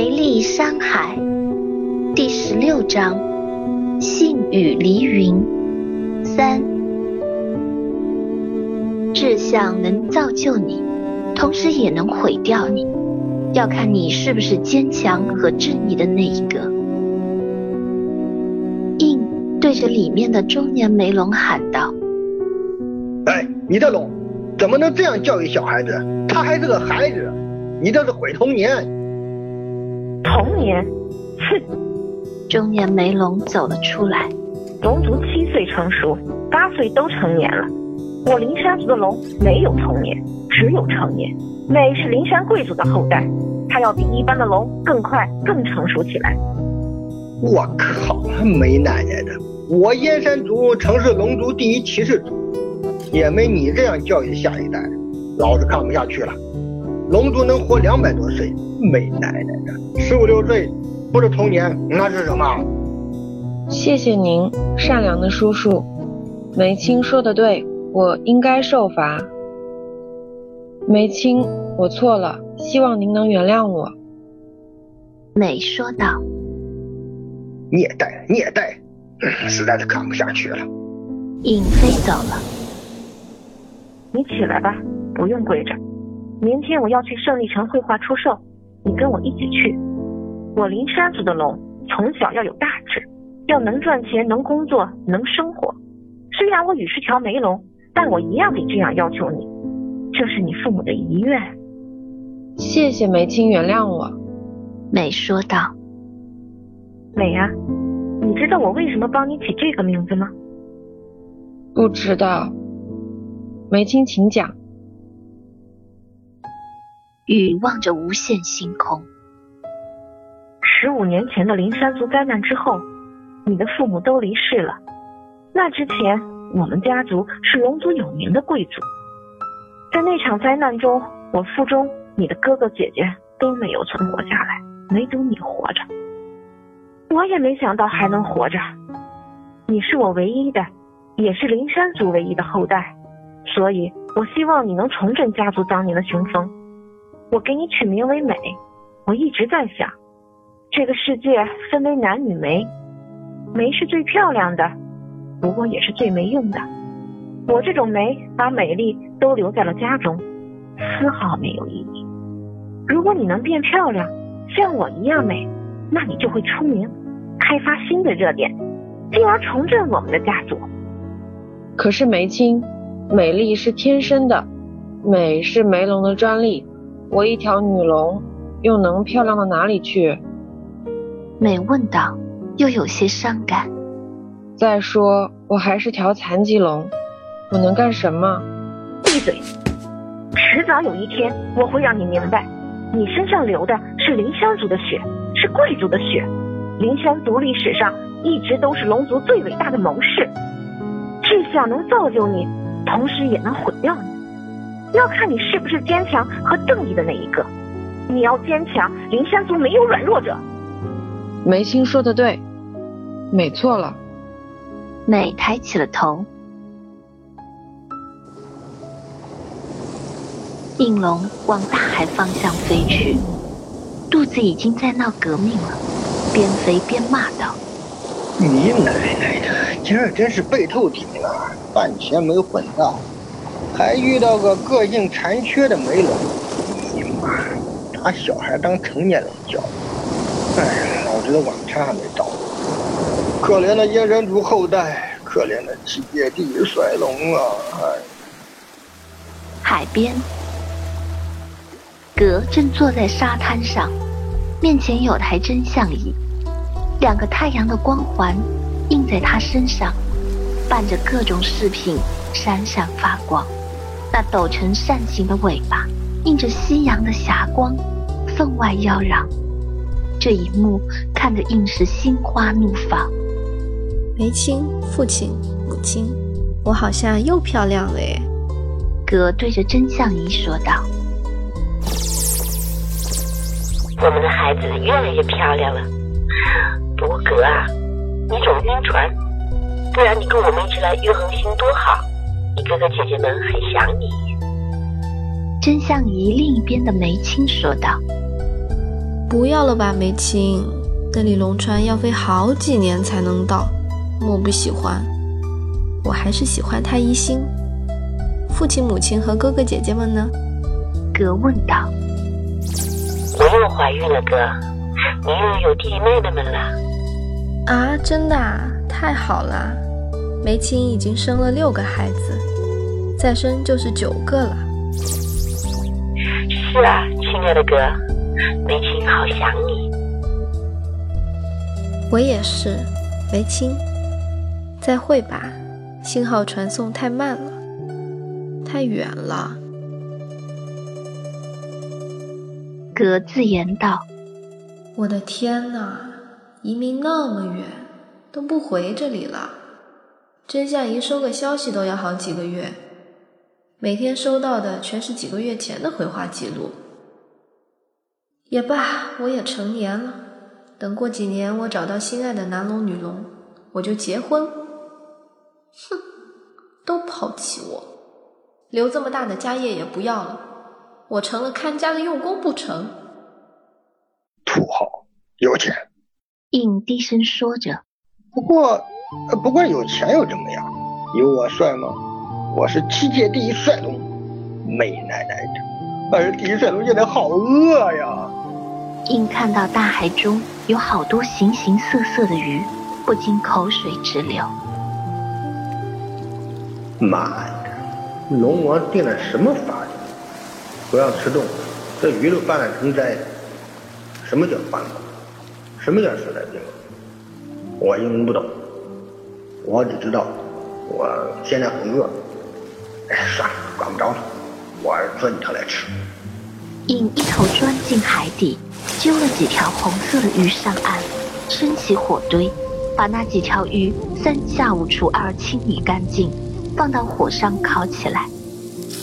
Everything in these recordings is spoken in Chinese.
梅丽山海第十六章：信雨离云三。志向能造就你，同时也能毁掉你，要看你是不是坚强和正义的那一个。印对着里面的中年梅龙喊道：“哎，你的龙怎么能这样教育小孩子？他还是个孩子，你这是毁童年。”童年，哼！中年梅龙走了出来。龙族七岁成熟，八岁都成年了。我灵山族的龙没有童年，只有成年。美是灵山贵族的后代，它要比一般的龙更快、更成熟起来。我靠，没奶奶的！我燕山族曾是龙族第一骑士族，也没你这样教育下一代，老子看不下去了。龙族能活两百多岁，没奶奶的！十五六岁不是童年，那是什么？谢谢您，善良的叔叔。梅青说的对。我应该受罚，梅青，我错了，希望您能原谅我。美说道：“虐待，虐待，实在是看不下去了。”尹飞走了，你起来吧，不用跪着。明天我要去胜利城绘画出售，你跟我一起去。我林山族的龙从小要有大志，要能赚钱，能工作，能生活。虽然我与是条梅龙。但我一样得这样要求你，这是你父母的遗愿。谢谢梅青原谅我，美说道。美啊，你知道我为什么帮你起这个名字吗？不知道。梅青，请讲。雨望着无限星空。十五年前的灵山族灾难之后，你的父母都离世了。那之前。我们家族是龙族有名的贵族，在那场灾难中，我腹中你的哥哥姐姐都没有存活下来，唯独你活着。我也没想到还能活着。你是我唯一的，也是灵山族唯一的后代，所以我希望你能重振家族当年的雄风。我给你取名为美。我一直在想，这个世界分为男女梅，梅是最漂亮的。不过也是最没用的。我这种梅把美丽都留在了家中，丝毫没有意义。如果你能变漂亮，像我一样美，那你就会出名，开发新的热点，进而重振我们的家族。可是梅青，美丽是天生的，美是梅龙的专利。我一条女龙，又能漂亮到哪里去？美问道，又有些伤感。再说，我还是条残疾龙，我能干什么？闭嘴！迟早有一天，我会让你明白，你身上流的是灵山族的血，是贵族的血。灵山族历史上一直都是龙族最伟大的谋士。志向能造就你，同时也能毁掉你，要看你是不是坚强和正义的那一个。你要坚强，灵山族没有软弱者。梅青说的对，美错了。美抬起了头，应龙往大海方向飞去，肚子已经在闹革命了，边飞边骂道：“你奶奶的，今儿真是背透顶了，半天没混到，还遇到个个性残缺的梅龙，你妈，拿小孩当成年人教，哎，老子的晚餐还没到。”可怜的燕山族后代，可怜的姐弟衰龙啊！海边，格正坐在沙滩上，面前有台真相仪，两个太阳的光环映在他身上，伴着各种饰品闪闪发光。那抖成扇形的尾巴映着夕阳的霞光，分外妖娆。这一幕看得硬是心花怒放。梅青，父亲、母亲，我好像又漂亮了耶。哥对着真相仪说道：“我们的孩子越来越漂亮了。不过哥啊，你总晕船，不然你跟我们一起来玉恒星多好，你哥哥姐姐们很想你。”真相仪另一边的梅青说道：“不要了吧，梅青，那里龙川要飞好几年才能到，我不喜欢。我还是喜欢太一星。父亲、母亲和哥哥姐姐们呢？哥问道。我又怀孕了，哥，你又有弟弟妹妹们了。啊，真的啊，太好了！梅青已经生了六个孩子，再生就是九个了。是啊，亲爱的哥，梅青好想你。我也是，梅青。再会吧，信号传送太慢了，太远了。格自言道：“我的天哪，移民那么远，都不回这里了。真相一收个消息都要好几个月，每天收到的全是几个月前的回话记录。也罢，我也成年了，等过几年我找到心爱的男龙女龙，我就结婚。哼，都抛弃我，留这么大的家业也不要了。”我成了看家的用工不成？土豪有钱，应低声说着。不过，不过有钱又怎么样？有我帅吗？我是七界第一帅龙，美奶奶的！二第一帅龙现在好饿呀！硬看到大海中有好多形形色色的鱼，不禁口水直流。妈的，龙王定了什么法律？不让吃动物，这鱼都泛滥成灾。什么叫泛滥？什么叫时代变革？我英文不懂。我只知道，我现在很饿。哎，算了，管不着了。我钻你头来吃。应一头钻进海底，揪了几条红色的鱼上岸，升起火堆，把那几条鱼三下五除二清理干净，放到火上烤起来，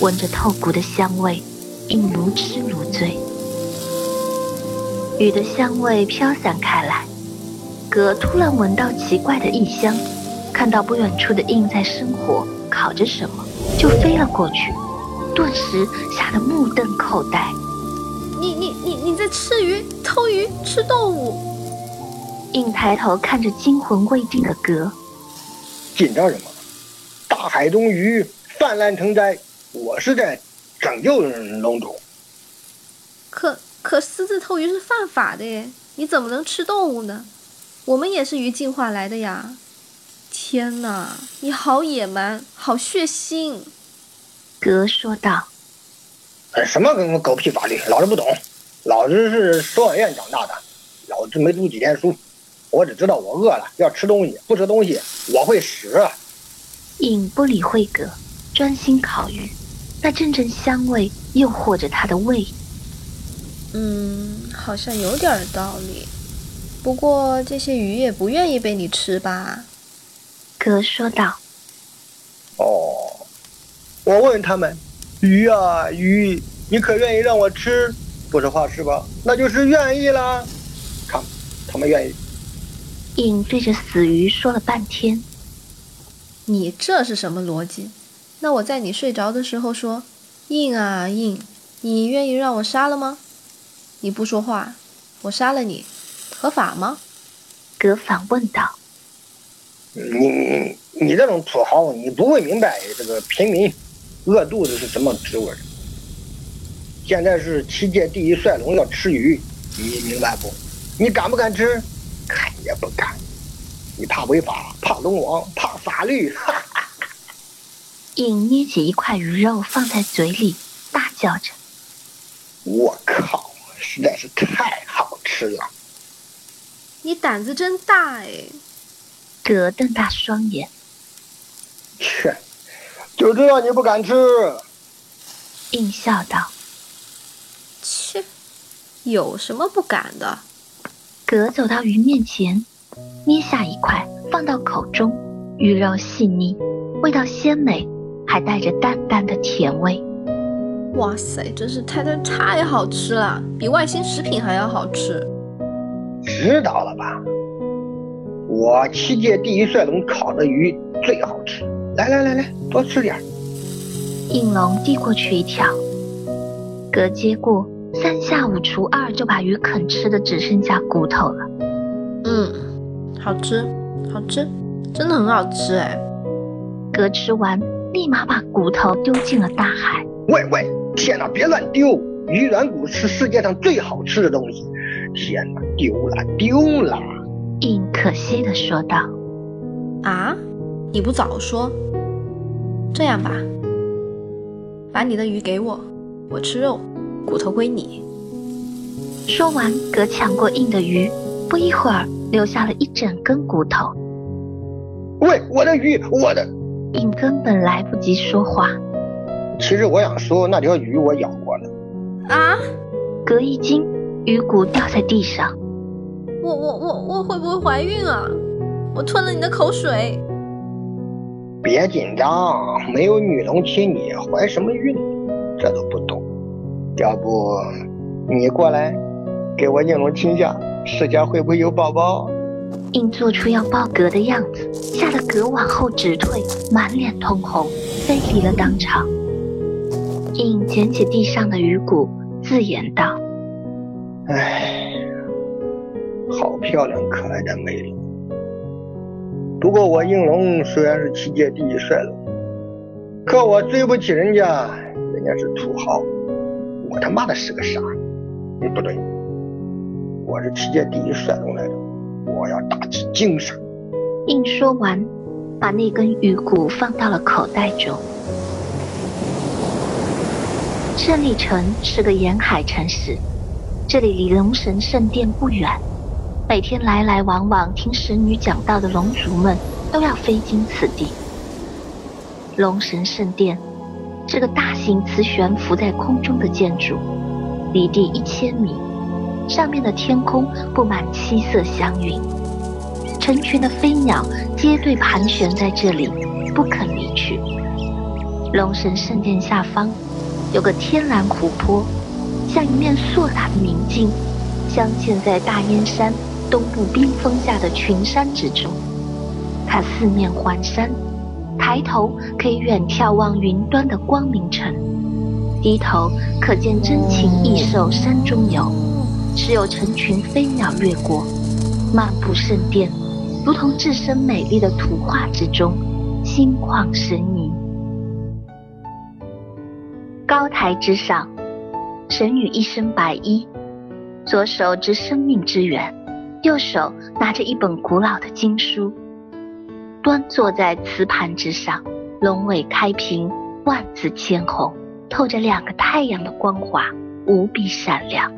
闻着透骨的香味。应如痴如醉，雨的香味飘散开来。哥突然闻到奇怪的异香，看到不远处的印在生火烤着什么，就飞了过去，顿时吓得目瞪口呆。你你你你在吃鱼，偷鱼，吃动物！应抬头看着惊魂未定的哥，紧张什么？大海中鱼泛滥成灾，我是在。拯救龙族，可可私自偷鱼是犯法的耶！你怎么能吃动物呢？我们也是鱼进化来的呀！天哪，你好野蛮，好血腥！格说道：“什么狗狗屁法律，老子不懂。老子是收养院长大的，老子没读几天书，我只知道我饿了要吃东西，不吃东西我会死。”影不理会格，专心烤鱼。那阵阵香味诱惑着他的胃。嗯，好像有点道理。不过这些鱼也不愿意被你吃吧？哥说道。哦，我问他们，鱼啊鱼，你可愿意让我吃？不说话是吧？那就是愿意啦。看，他们愿意。硬对着死鱼说了半天。你这是什么逻辑？那我在你睡着的时候说：“硬啊硬，你愿意让我杀了吗？”你不说话，我杀了你，合法吗？哥反问道。你你你这种土豪，你不会明白这个平民饿肚子是什么滋味的。现在是七界第一帅龙要吃鱼，你明白不？你敢不敢吃？看也不敢。你怕违法，怕龙王，怕法律。哈。应捏起一块鱼肉放在嘴里，大叫着：“我靠，实在是太好吃了！”你胆子真大哎！哥瞪大双眼：“切，就知道你不敢吃。”应笑道：“切，有什么不敢的？”格走到鱼面前，捏下一块放到口中，鱼肉细腻，味道鲜美。还带着淡淡的甜味，哇塞，真是太太太好吃了，比外星食品还要好吃。知道了吧？我七界第一帅龙烤的鱼最好吃，来来来来，多吃点。应龙递过去一条，哥接过，三下五除二就把鱼啃吃的只剩下骨头了。嗯，好吃，好吃，真的很好吃哎。哥吃完，立马把骨头丢进了大海。喂喂，天哪，别乱丢！鱼软骨是世界上最好吃的东西。天哪，丢了丢了！印可惜的说道。啊，你不早说。这样吧，把你的鱼给我，我吃肉，骨头归你。说完，哥抢过印的鱼，不一会儿留下了一整根骨头。喂，我的鱼，我的！印根本来不及说话。其实我想说，那条鱼我咬过了。啊！哥一惊，鱼骨掉在地上。我我我我会不会怀孕啊？我吞了你的口水。别紧张，没有女龙亲你，怀什么孕？这都不懂。要不你过来，给我应龙亲下，试下会不会有宝宝？应做出要抱格的样子，吓得格往后直退，满脸通红，飞离了当场。应捡起地上的鱼骨，自言道：“唉，好漂亮可爱的美龙。”不过我应龙虽然是七界第一帅龙，可我追不起人家，人家是土豪，我他妈的是个傻。嗯，不对，我是七界第一帅龙来着，我要打起精神。应说完，把那根鱼骨放到了口袋中。胜利城是个沿海城市，这里离龙神圣殿不远。每天来来往往听神女讲道的龙族们都要飞经此地。龙神圣殿是个大型磁悬浮在空中的建筑，离地一千米，上面的天空布满七色祥云，成群的飞鸟结队盘旋在这里，不肯离去。龙神圣殿下方有个天然湖泊，像一面硕大的明镜，镶嵌在大燕山。东部冰峰下的群山之中，它四面环山，抬头可以远眺望云端的光明城，低头可见珍禽异兽山中游，时有成群飞鸟掠过，漫步圣殿，如同置身美丽的图画之中，心旷神怡。高台之上，神女一身白衣，左手执生命之源。右手拿着一本古老的经书，端坐在瓷盘之上，龙尾开屏，万紫千红，透着两个太阳的光华，无比闪亮。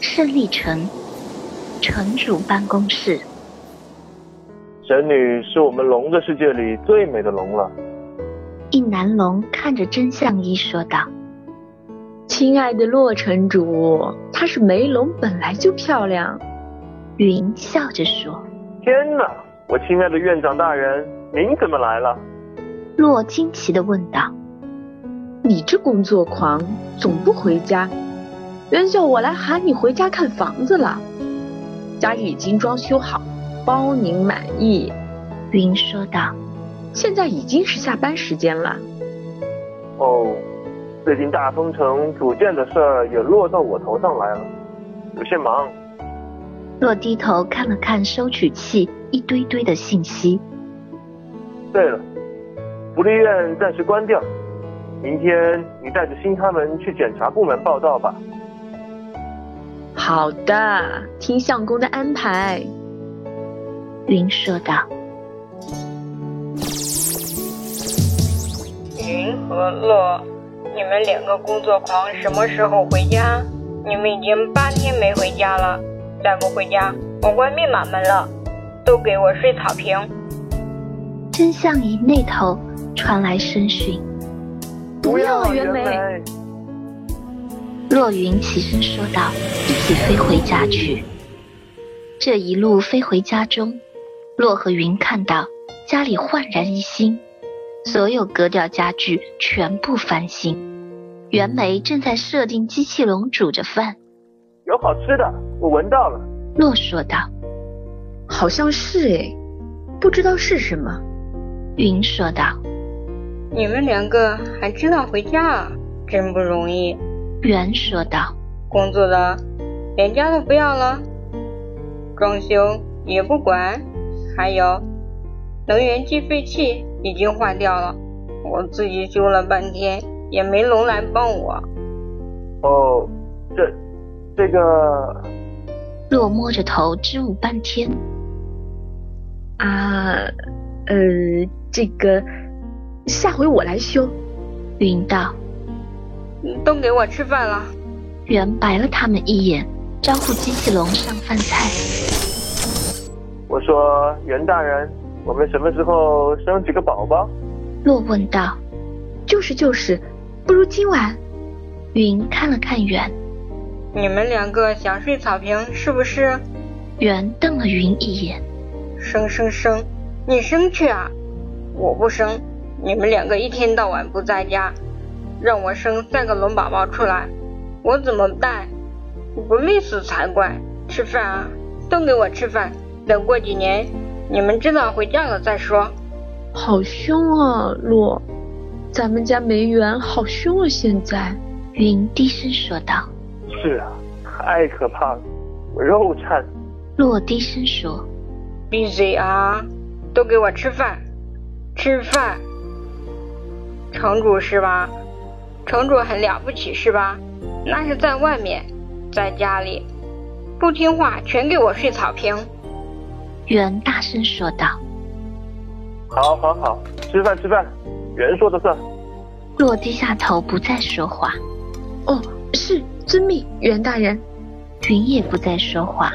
胜利城城主办公室，神女是我们龙的世界里最美的龙了。一南龙看着真相一说道。亲爱的洛城主，她是梅龙，本来就漂亮。云笑着说：“天哪，我亲爱的院长大人，您怎么来了？”洛惊奇的问道：“你这工作狂，总不回家？原叫我来喊你回家看房子了。家里已经装修好，包您满意。”云说道：“现在已经是下班时间了。”哦。最近大丰城组建的事儿也落到我头上来了，有些忙。洛低头看了看收取器，一堆堆的信息。对了，福利院暂时关掉，明天你带着新他们去检查部门报道吧。好的，听相公的安排。云说道。云和乐。你们两个工作狂什么时候回家？你们已经八天没回家了，再不回家，我关密码门了。都给我睡草坪。真相仪那头传来声讯：“不要，袁梅。”洛云起身说道：“一起飞回家去。”这一路飞回家中，洛和云看到家里焕然一新。所有格调家具全部翻新，袁梅正在设定机器笼煮着饭。有好吃的，我闻到了。洛说道：“好像是哎，不知道是什么。”云说道：“你们两个还知道回家啊？真不容易。袁说道。工作了连家都不要了，装修也不管，还有能源计费器已经坏掉了，我自己修了半天也没龙来帮我。哦，这这个。洛摸着头支吾半天。啊，呃，这个下回我来修。云道。都给我吃饭了。袁白了他们一眼，招呼机器龙上饭菜。我说袁大人，我们什么时候生几个宝宝？洛问道。就是就是，不如今晚。云看了看远。你们两个想睡草坪是不是？袁瞪了云一眼。生生生，你生去啊！我不生，你们两个一天到晚不在家，让我生三个龙宝宝出来，我怎么办？不累死才怪！吃饭啊，都给我吃饭。等过几年，你们知道回家了再说。好凶啊，洛，咱们家梅园，好凶啊！现在，云低声说道。是啊，太可怕了，我肉颤。洛低声说：“闭嘴啊，都给我吃饭，吃饭。城主是吧？城主很了不起是吧？那是在外面，在家里不听话，全给我睡草坪。”袁大声说道：“好，好，好，吃饭，吃饭，袁说的算。”洛低下头，不再说话。哦，是。遵命，袁大人。云也不再说话。